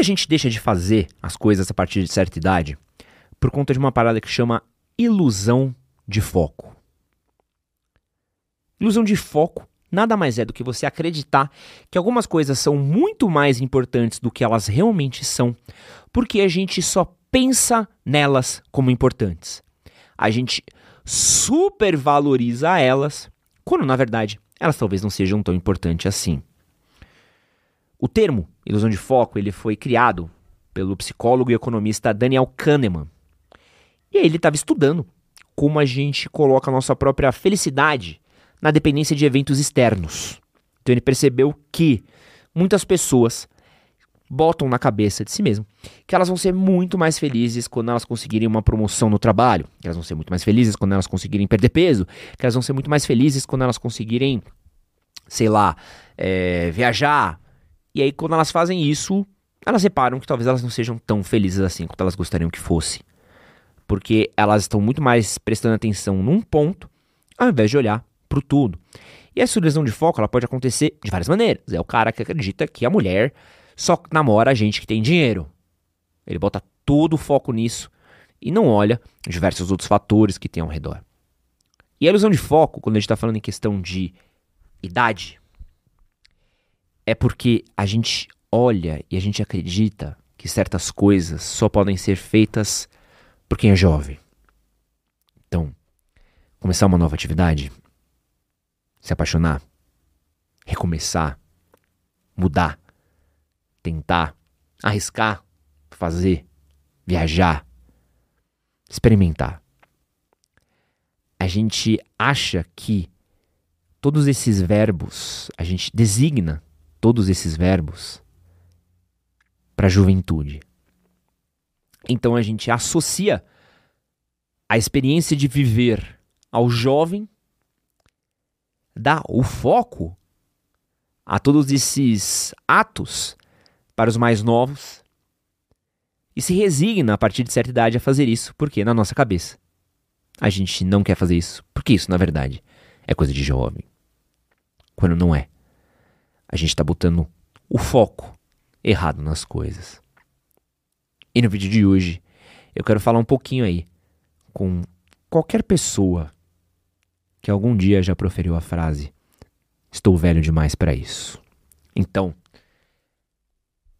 Muita gente deixa de fazer as coisas a partir de certa idade por conta de uma parada que chama ilusão de foco. Ilusão de foco nada mais é do que você acreditar que algumas coisas são muito mais importantes do que elas realmente são, porque a gente só pensa nelas como importantes. A gente supervaloriza elas, quando na verdade elas talvez não sejam tão importantes assim. O termo ilusão de foco ele foi criado pelo psicólogo e economista Daniel Kahneman. E aí ele estava estudando como a gente coloca a nossa própria felicidade na dependência de eventos externos. Então ele percebeu que muitas pessoas botam na cabeça de si mesmo que elas vão ser muito mais felizes quando elas conseguirem uma promoção no trabalho, que elas vão ser muito mais felizes quando elas conseguirem perder peso, que elas vão ser muito mais felizes quando elas conseguirem, sei lá, é, viajar. E aí, quando elas fazem isso, elas reparam que talvez elas não sejam tão felizes assim quanto elas gostariam que fosse. Porque elas estão muito mais prestando atenção num ponto, ao invés de olhar pro tudo. E essa lesão de foco ela pode acontecer de várias maneiras. É o cara que acredita que a mulher só namora a gente que tem dinheiro. Ele bota todo o foco nisso e não olha diversos outros fatores que tem ao redor. E a ilusão de foco, quando a gente está falando em questão de idade, é porque a gente olha e a gente acredita que certas coisas só podem ser feitas por quem é jovem. Então, começar uma nova atividade se apaixonar, recomeçar, mudar, tentar, arriscar, fazer, viajar, experimentar. A gente acha que todos esses verbos, a gente designa todos esses verbos para a juventude. Então a gente associa a experiência de viver ao jovem dá o foco a todos esses atos para os mais novos e se resigna a partir de certa idade a fazer isso, porque na nossa cabeça a gente não quer fazer isso, porque isso na verdade é coisa de jovem. Quando não é. A gente está botando o foco errado nas coisas. E no vídeo de hoje eu quero falar um pouquinho aí com qualquer pessoa que algum dia já proferiu a frase: Estou velho demais para isso. Então,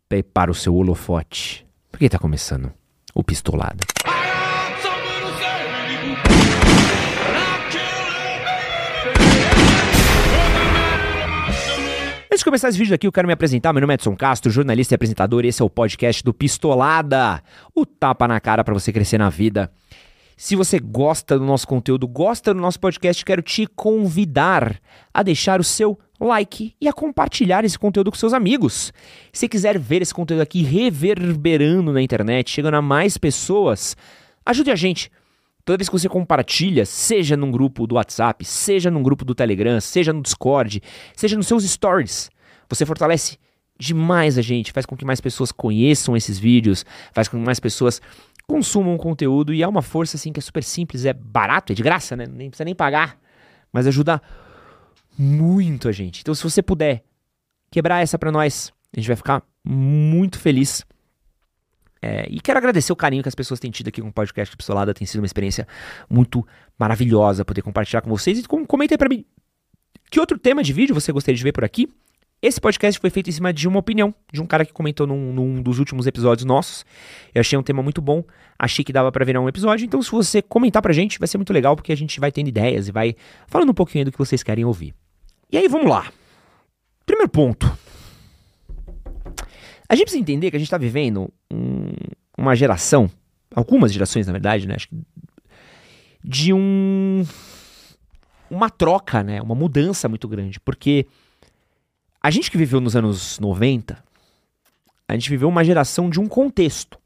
prepara o seu holofote, porque está começando o Pistolada. Antes de começar esse vídeo aqui, eu quero me apresentar. Meu nome é Edson Castro, jornalista e apresentador. Esse é o podcast do Pistolada, o tapa na cara para você crescer na vida. Se você gosta do nosso conteúdo, gosta do nosso podcast, quero te convidar a deixar o seu like e a compartilhar esse conteúdo com seus amigos. Se quiser ver esse conteúdo aqui reverberando na internet, chegando a mais pessoas, ajude a gente. Toda vez que você compartilha, seja num grupo do WhatsApp, seja num grupo do Telegram, seja no Discord, seja nos seus stories, você fortalece demais a gente, faz com que mais pessoas conheçam esses vídeos, faz com que mais pessoas consumam conteúdo e é uma força assim que é super simples, é barato, é de graça, né? Nem precisa nem pagar, mas ajuda muito a gente. Então, se você puder quebrar essa para nós, a gente vai ficar muito feliz. É, e quero agradecer o carinho que as pessoas têm tido aqui com o podcast Pistolada. Tem sido uma experiência muito maravilhosa poder compartilhar com vocês. E comenta aí pra mim que outro tema de vídeo você gostaria de ver por aqui. Esse podcast foi feito em cima de uma opinião de um cara que comentou num, num, dos últimos episódios nossos. Eu achei um tema muito bom, achei que dava para virar um episódio. Então, se você comentar pra gente, vai ser muito legal, porque a gente vai tendo ideias e vai falando um pouquinho do que vocês querem ouvir. E aí, vamos lá. Primeiro ponto. A gente precisa entender que a gente está vivendo um, uma geração, algumas gerações, na verdade, né? Acho que de um uma troca, né? Uma mudança muito grande, porque a gente que viveu nos anos 90, a gente viveu uma geração de um contexto.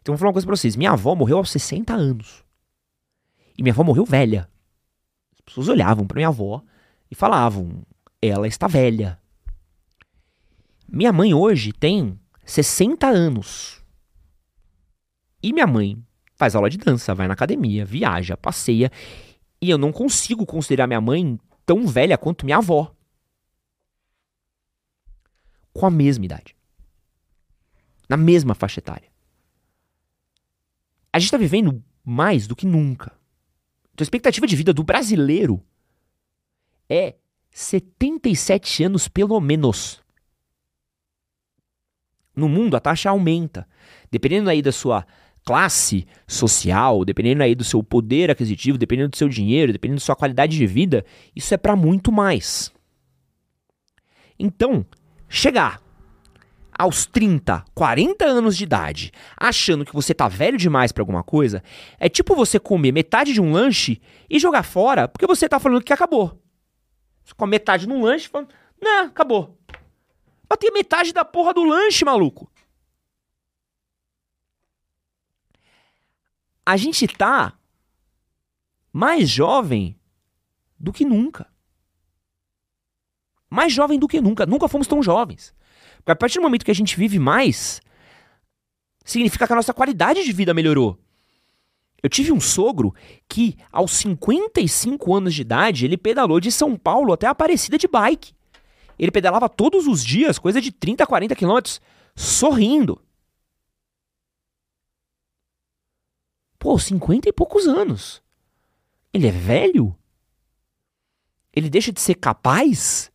Então vou falar uma coisa pra vocês. Minha avó morreu aos 60 anos. E minha avó morreu velha. As pessoas olhavam para minha avó e falavam: ela está velha. Minha mãe hoje tem 60 anos. E minha mãe faz aula de dança, vai na academia, viaja, passeia. E eu não consigo considerar minha mãe tão velha quanto minha avó. com a mesma idade. Na mesma faixa etária. A gente está vivendo mais do que nunca. Então, a expectativa de vida do brasileiro é 77 anos pelo menos. No mundo, a taxa aumenta. Dependendo aí da sua classe social, dependendo aí do seu poder aquisitivo, dependendo do seu dinheiro, dependendo da sua qualidade de vida, isso é para muito mais. Então, chegar aos 30, 40 anos de idade, achando que você tá velho demais para alguma coisa, é tipo você comer metade de um lanche e jogar fora porque você tá falando que acabou. Você come metade num lanche e fala, não, acabou. Mas tem metade da porra do lanche, maluco. A gente tá mais jovem do que nunca. Mais jovem do que nunca. Nunca fomos tão jovens. Porque a partir do momento que a gente vive mais, significa que a nossa qualidade de vida melhorou. Eu tive um sogro que, aos 55 anos de idade, ele pedalou de São Paulo até Aparecida de bike. Ele pedalava todos os dias, coisa de 30, 40 quilômetros, sorrindo. Pô, 50 e poucos anos. Ele é velho? Ele deixa de ser capaz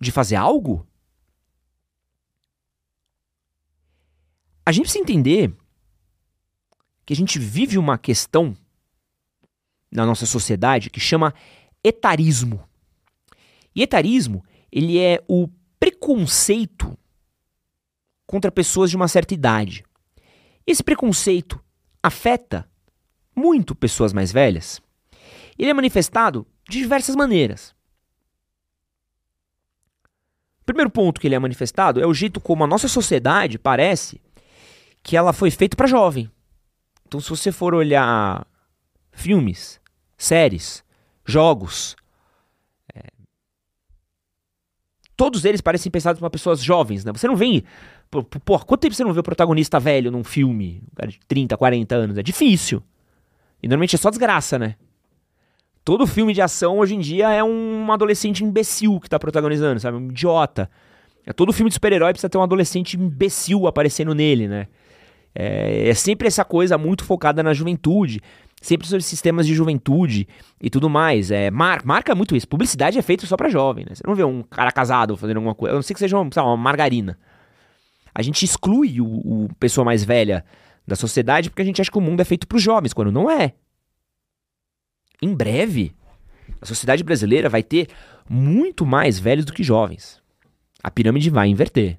de fazer algo? A gente precisa entender que a gente vive uma questão na nossa sociedade que chama etarismo. E etarismo, ele é o preconceito contra pessoas de uma certa idade. Esse preconceito afeta muito pessoas mais velhas. Ele é manifestado de diversas maneiras. O primeiro ponto que ele é manifestado é o jeito como a nossa sociedade parece que ela foi feita para jovem. Então, se você for olhar filmes, séries, jogos, é, todos eles parecem pensados para pessoas jovens, né? Você não vem. Pô, quanto tempo você não vê o protagonista velho num filme? Um cara de 30, 40 anos. É difícil. E normalmente é só desgraça, né? Todo filme de ação hoje em dia é um adolescente imbecil que tá protagonizando, sabe? Um idiota. É todo filme de super-herói precisa ter um adolescente imbecil aparecendo nele, né? É, é sempre essa coisa muito focada na juventude, sempre sobre sistemas de juventude e tudo mais. É, mar, marca muito isso. Publicidade é feita só para jovem, né? Você não vê um cara casado fazendo alguma coisa, a não ser que seja uma, uma margarina. A gente exclui o, o pessoa mais velha da sociedade porque a gente acha que o mundo é feito para os jovens, quando não é. Em breve, a sociedade brasileira vai ter muito mais velhos do que jovens. A pirâmide vai inverter.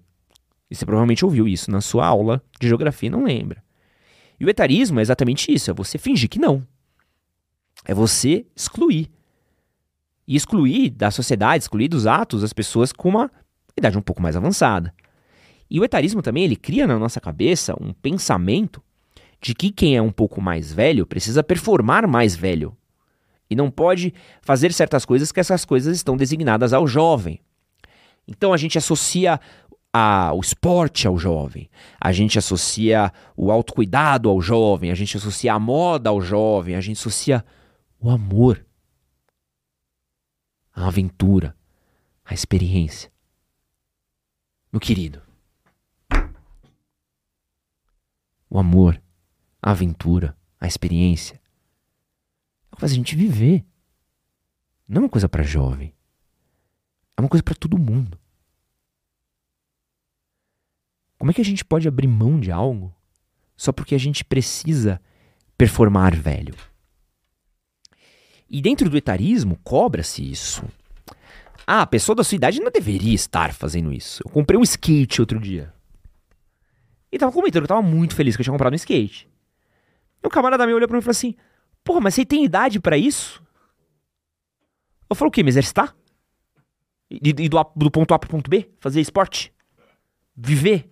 E você provavelmente ouviu isso na sua aula de geografia não lembra. E o etarismo é exatamente isso: é você fingir que não. É você excluir. E excluir da sociedade, excluir dos atos as pessoas com uma idade um pouco mais avançada. E o etarismo também ele cria na nossa cabeça um pensamento de que quem é um pouco mais velho precisa performar mais velho. E não pode fazer certas coisas que essas coisas estão designadas ao jovem. Então a gente associa a, o esporte ao jovem, a gente associa o autocuidado ao jovem, a gente associa a moda ao jovem, a gente associa o amor, a aventura, a experiência. Meu querido, o amor, a aventura, a experiência é o que faz a gente viver. Não é uma coisa para jovem. É uma coisa para todo mundo. Como é que a gente pode abrir mão de algo só porque a gente precisa performar velho? E dentro do etarismo, cobra-se isso. Ah, a pessoa da sua idade não deveria estar fazendo isso. Eu comprei um skate outro dia. E tava comentando que eu tava muito feliz que eu tinha comprado um skate. E um camarada meu olhou pra mim e falou assim: Porra, mas você tem idade para isso? Eu falo o quê? Me exercitar? E, e do, do ponto A pro ponto B? Fazer esporte? Viver?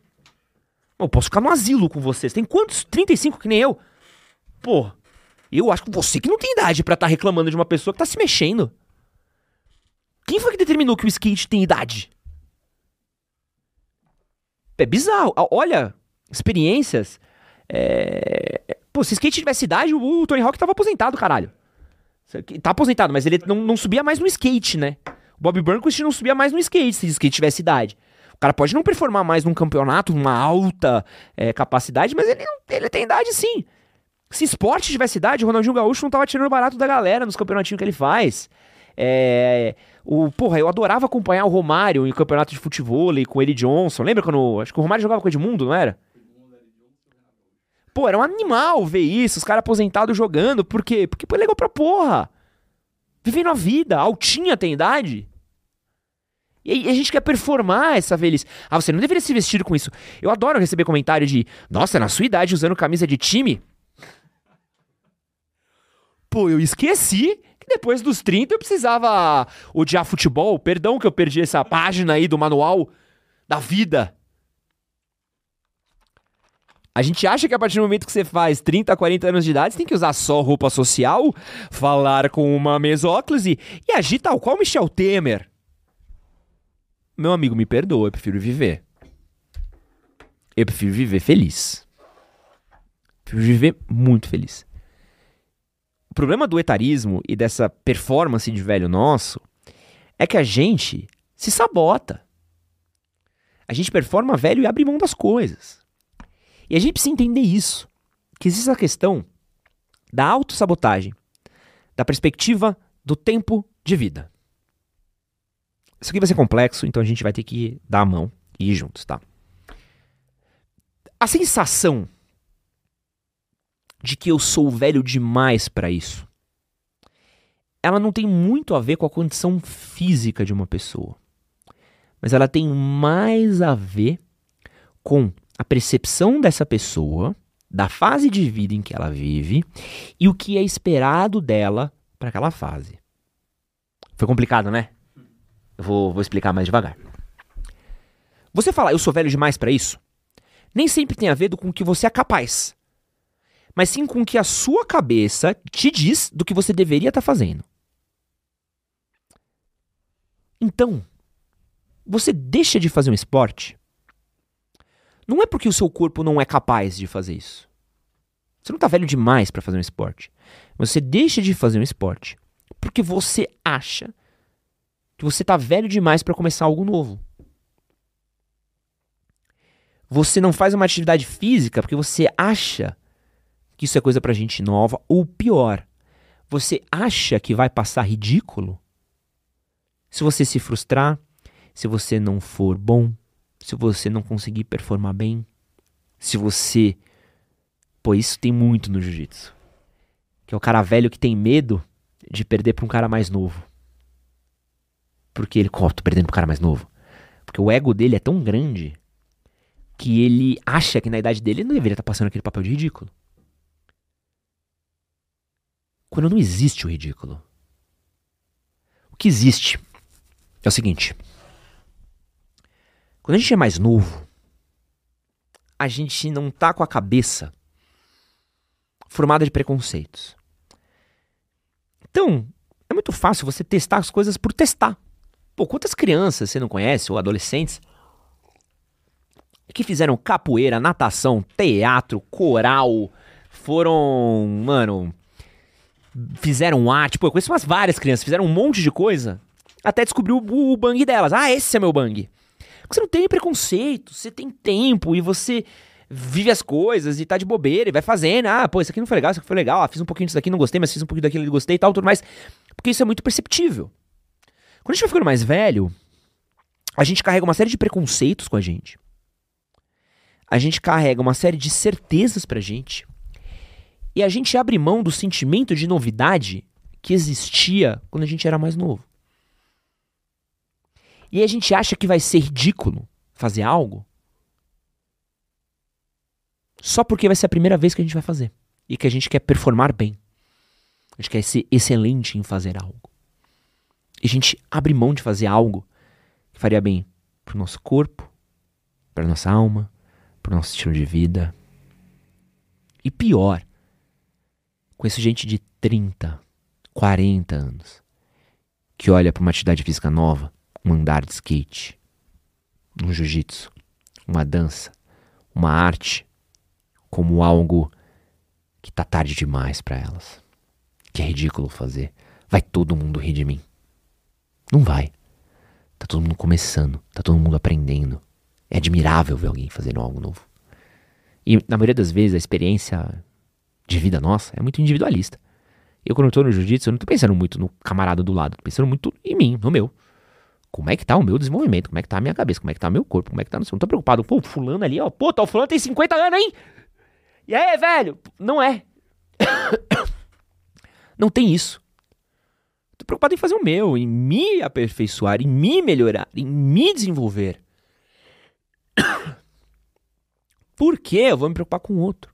Eu posso ficar no asilo com vocês. Tem quantos? 35 que nem eu? Pô, eu acho que você que não tem idade para estar tá reclamando de uma pessoa que tá se mexendo. Quem foi que determinou que o skate tem idade? É bizarro. Olha, experiências. É... Pô, se skate tivesse idade, o Tony Hawk tava aposentado, caralho. Tá aposentado, mas ele não, não subia mais no skate, né? O Bob Burnquist não subia mais no skate se o skate tivesse idade cara pode não performar mais num campeonato, uma alta é, capacidade, mas ele, ele tem idade sim. Se esporte tivesse idade, o Ronaldinho Gaúcho não tava tirando barato da galera nos campeonatinhos que ele faz. É, o, porra, eu adorava acompanhar o Romário em campeonato de futebol e com o Eli Johnson. Lembra quando. Acho que o Romário jogava com o Edmundo, não era? Pô, era um animal ver isso, os caras aposentados jogando. Por quê? Porque foi legal pra porra. Vivendo a vida. Altinha tem idade. E a gente quer performar essa velhice. Ah, você não deveria se vestir com isso. Eu adoro receber comentário de: Nossa, na sua idade usando camisa de time. Pô, eu esqueci que depois dos 30 eu precisava odiar futebol. Perdão que eu perdi essa página aí do manual da vida. A gente acha que a partir do momento que você faz 30, 40 anos de idade, você tem que usar só roupa social, falar com uma mesóclise e agir tal qual Michel Temer. Meu amigo, me perdoa, eu prefiro viver. Eu prefiro viver feliz. prefiro viver muito feliz. O problema do etarismo e dessa performance de velho nosso é que a gente se sabota. A gente performa velho e abre mão das coisas. E a gente precisa entender isso. Que existe a questão da autossabotagem, da perspectiva do tempo de vida. Isso aqui vai ser complexo, então a gente vai ter que dar a mão e ir juntos, tá? A sensação de que eu sou velho demais para isso. Ela não tem muito a ver com a condição física de uma pessoa, mas ela tem mais a ver com a percepção dessa pessoa, da fase de vida em que ela vive e o que é esperado dela para aquela fase. Foi complicado, né? Vou, vou explicar mais devagar. Você falar, eu sou velho demais para isso, nem sempre tem a ver com o que você é capaz mas sim com o que a sua cabeça te diz do que você deveria estar tá fazendo. Então, você deixa de fazer um esporte não é porque o seu corpo não é capaz de fazer isso. Você não está velho demais para fazer um esporte. Você deixa de fazer um esporte porque você acha que você está velho demais para começar algo novo. Você não faz uma atividade física porque você acha que isso é coisa pra gente nova, ou pior, você acha que vai passar ridículo? Se você se frustrar, se você não for bom, se você não conseguir performar bem, se você. Pô, isso tem muito no jiu-jitsu. Que é o cara velho que tem medo de perder pra um cara mais novo. Porque ele, ó, oh, tô perdendo pro cara mais novo. Porque o ego dele é tão grande que ele acha que na idade dele ele não deveria estar tá passando aquele papel de ridículo quando não existe o ridículo. O que existe é o seguinte: quando a gente é mais novo, a gente não tá com a cabeça formada de preconceitos. Então, é muito fácil você testar as coisas por testar. Pô, quantas crianças você não conhece, ou adolescentes, que fizeram capoeira, natação, teatro, coral, foram, mano, fizeram arte, pô, eu conheço umas várias crianças, fizeram um monte de coisa, até descobriu o, o bang delas. Ah, esse é meu bang. Porque você não tem preconceito, você tem tempo e você vive as coisas e tá de bobeira e vai fazendo. Ah, pô, isso aqui não foi legal, isso aqui foi legal. Ah, fiz um pouquinho disso aqui, não gostei, mas fiz um pouquinho daquilo e gostei e tal, tudo mais. Porque isso é muito perceptível. Quando a gente vai ficando mais velho, a gente carrega uma série de preconceitos com a gente. A gente carrega uma série de certezas pra gente. E a gente abre mão do sentimento de novidade que existia quando a gente era mais novo. E a gente acha que vai ser ridículo fazer algo só porque vai ser a primeira vez que a gente vai fazer e que a gente quer performar bem. A gente quer ser excelente em fazer algo. E a gente abre mão de fazer algo que faria bem para o nosso corpo, para nossa alma, para o nosso estilo de vida. E pior, Conheço gente de 30, 40 anos que olha para uma atividade física nova, um andar de skate, um jiu-jitsu, uma dança, uma arte, como algo que tá tarde demais para elas. Que é ridículo fazer. Vai todo mundo rir de mim. Não vai. Tá todo mundo começando, tá todo mundo aprendendo. É admirável ver alguém fazendo algo novo. E na maioria das vezes a experiência de vida nossa é muito individualista. Eu, quando eu tô no jiu-jitsu, eu não tô pensando muito no camarada do lado, tô pensando muito em mim, no meu. Como é que tá o meu desenvolvimento? Como é que tá a minha cabeça? Como é que tá o meu corpo? Como é que tá no seu? Não tô preocupado. Pô, fulano ali, ó. Pô, tá, o fulano tem 50 anos, hein? E aí, velho? Não é. não tem isso. Preocupado em fazer o meu, em me aperfeiçoar, em me melhorar, em me desenvolver. Por que eu vou me preocupar com o outro?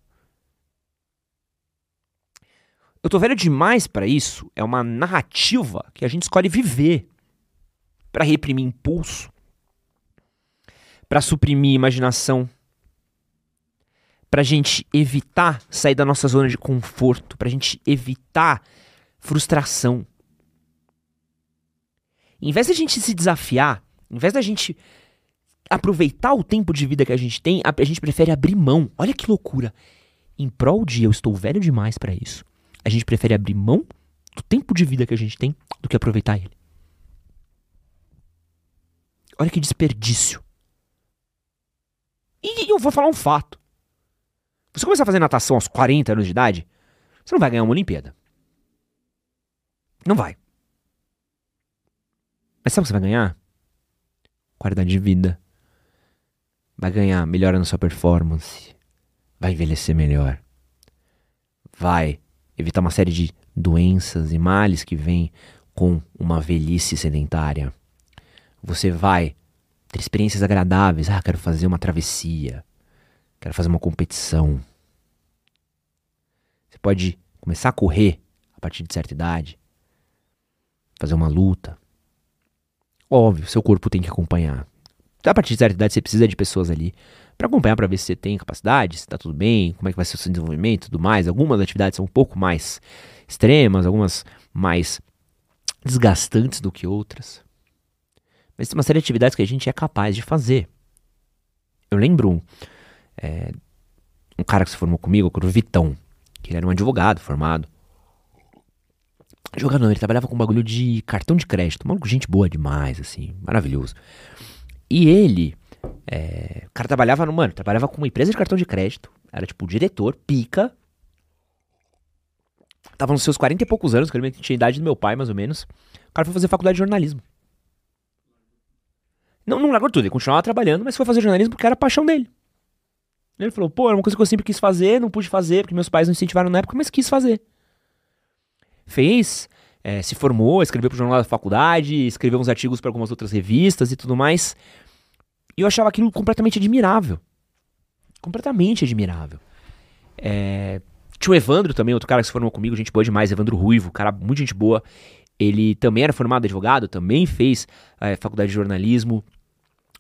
Eu tô velho demais para isso. É uma narrativa que a gente escolhe viver para reprimir impulso, para suprimir imaginação, para gente evitar sair da nossa zona de conforto, para gente evitar frustração. Em vez da gente se desafiar, em vez da gente aproveitar o tempo de vida que a gente tem, a, gente prefere abrir mão. Olha que loucura. Em prol de eu estou velho demais para isso. A gente prefere abrir mão do tempo de vida que a gente tem do que aproveitar ele. Olha que desperdício. E eu vou falar um fato. Você começar a fazer natação aos 40 anos de idade, você não vai ganhar uma Olimpíada. Não vai. Mas sabe o que você vai ganhar? Qualidade de vida. Vai ganhar melhora na sua performance. Vai envelhecer melhor. Vai evitar uma série de doenças e males que vêm com uma velhice sedentária. Você vai ter experiências agradáveis. Ah, quero fazer uma travessia. Quero fazer uma competição. Você pode começar a correr a partir de certa idade. Fazer uma luta. Óbvio, seu corpo tem que acompanhar. A partir de certa idade você precisa de pessoas ali para acompanhar para ver se você tem capacidade, se está tudo bem, como é que vai ser o seu desenvolvimento tudo mais. Algumas atividades são um pouco mais extremas, algumas mais desgastantes do que outras. Mas tem uma série de atividades que a gente é capaz de fazer. Eu lembro é, um cara que se formou comigo, que era o Vitão, que ele era um advogado formado. Jogador, ele trabalhava com um bagulho de cartão de crédito. Maluco, gente boa demais, assim, maravilhoso. E ele, é, o cara trabalhava no, mano, trabalhava com uma empresa de cartão de crédito. Era tipo diretor, pica. Tava nos seus 40 e poucos anos, que tinha a idade do meu pai, mais ou menos. O cara foi fazer faculdade de jornalismo. Não, não largou tudo, ele continuava trabalhando, mas foi fazer jornalismo porque era a paixão dele. Ele falou, pô, era uma coisa que eu sempre quis fazer, não pude fazer, porque meus pais não incentivaram na época, mas quis fazer. Fez, é, se formou, escreveu pro jornal da faculdade, escreveu uns artigos para algumas outras revistas e tudo mais. E eu achava aquilo completamente admirável. Completamente admirável. É... Tinha o Evandro também, outro cara que se formou comigo, gente boa demais, Evandro Ruivo, cara muito gente boa. Ele também era formado advogado, também fez é, faculdade de jornalismo,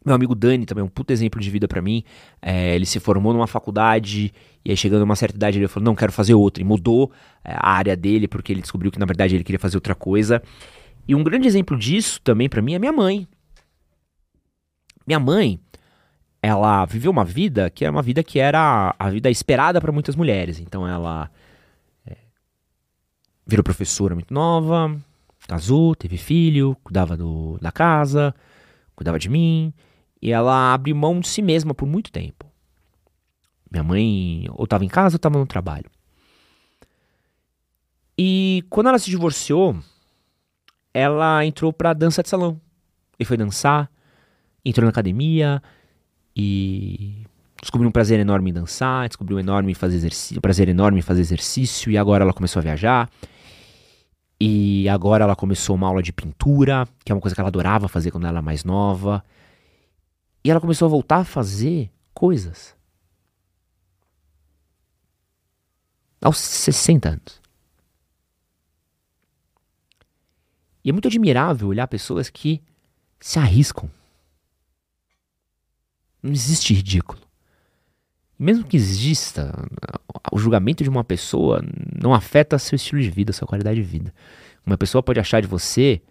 meu amigo Dani também é um puto exemplo de vida para mim. É, ele se formou numa faculdade e aí chegando a uma certa idade ele falou, não, quero fazer outra. E mudou é, a área dele porque ele descobriu que na verdade ele queria fazer outra coisa. E um grande exemplo disso também para mim é minha mãe. Minha mãe, ela viveu uma vida que era uma vida que era a vida esperada para muitas mulheres. Então ela é, virou professora muito nova, casou, teve filho, cuidava do, da casa, cuidava de mim. E ela abriu mão de si mesma por muito tempo. Minha mãe ou estava em casa ou estava no trabalho. E quando ela se divorciou, ela entrou pra dança de salão. E foi dançar, entrou na academia e descobriu um prazer enorme em dançar, descobriu um enorme fazer exercício, um prazer enorme em fazer exercício e agora ela começou a viajar. E agora ela começou uma aula de pintura, que é uma coisa que ela adorava fazer quando ela era mais nova. E ela começou a voltar a fazer coisas. Aos 60 anos. E é muito admirável olhar pessoas que se arriscam. Não existe ridículo. Mesmo que exista, o julgamento de uma pessoa não afeta seu estilo de vida, sua qualidade de vida. Uma pessoa pode achar de você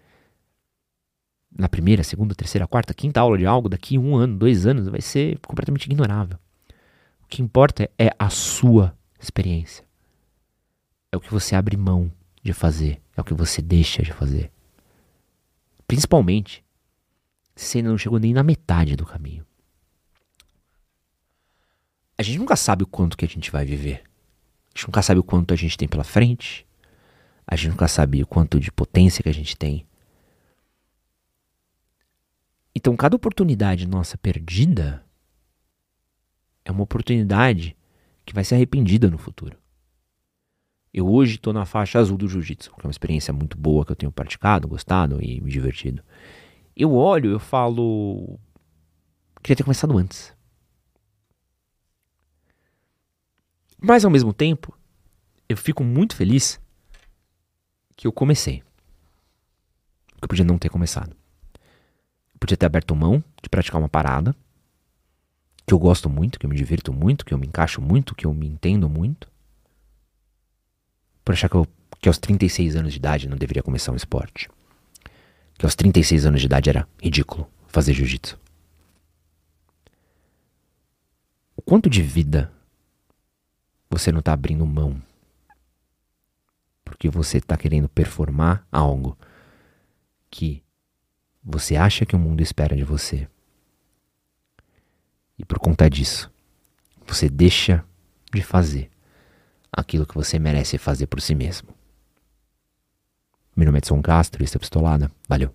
na primeira, segunda, terceira, quarta, quinta aula de algo, daqui um ano, dois anos, vai ser completamente ignorável. O que importa é a sua experiência. É o que você abre mão de fazer, é o que você deixa de fazer. Principalmente se você ainda não chegou nem na metade do caminho. a gente nunca sabe o quanto que a gente vai viver. A gente nunca sabe o quanto a gente tem pela frente. A gente nunca sabe o quanto de potência que a gente tem. Então, cada oportunidade nossa perdida é uma oportunidade que vai ser arrependida no futuro. Eu hoje estou na faixa azul do jiu-jitsu, que é uma experiência muito boa que eu tenho praticado, gostado e me divertido. Eu olho, eu falo, queria ter começado antes. Mas ao mesmo tempo, eu fico muito feliz que eu comecei. Que eu podia não ter começado. Podia ter aberto mão de praticar uma parada que eu gosto muito, que eu me divirto muito, que eu me encaixo muito, que eu me entendo muito. Por achar que, eu, que aos 36 anos de idade não deveria começar um esporte. Que aos 36 anos de idade era ridículo fazer jiu-jitsu. O quanto de vida você não está abrindo mão porque você está querendo performar algo que você acha que o mundo espera de você e por conta disso, você deixa de fazer aquilo que você merece fazer por si mesmo. Meu nome é Edson Castro e esse é Pistolada. Valeu.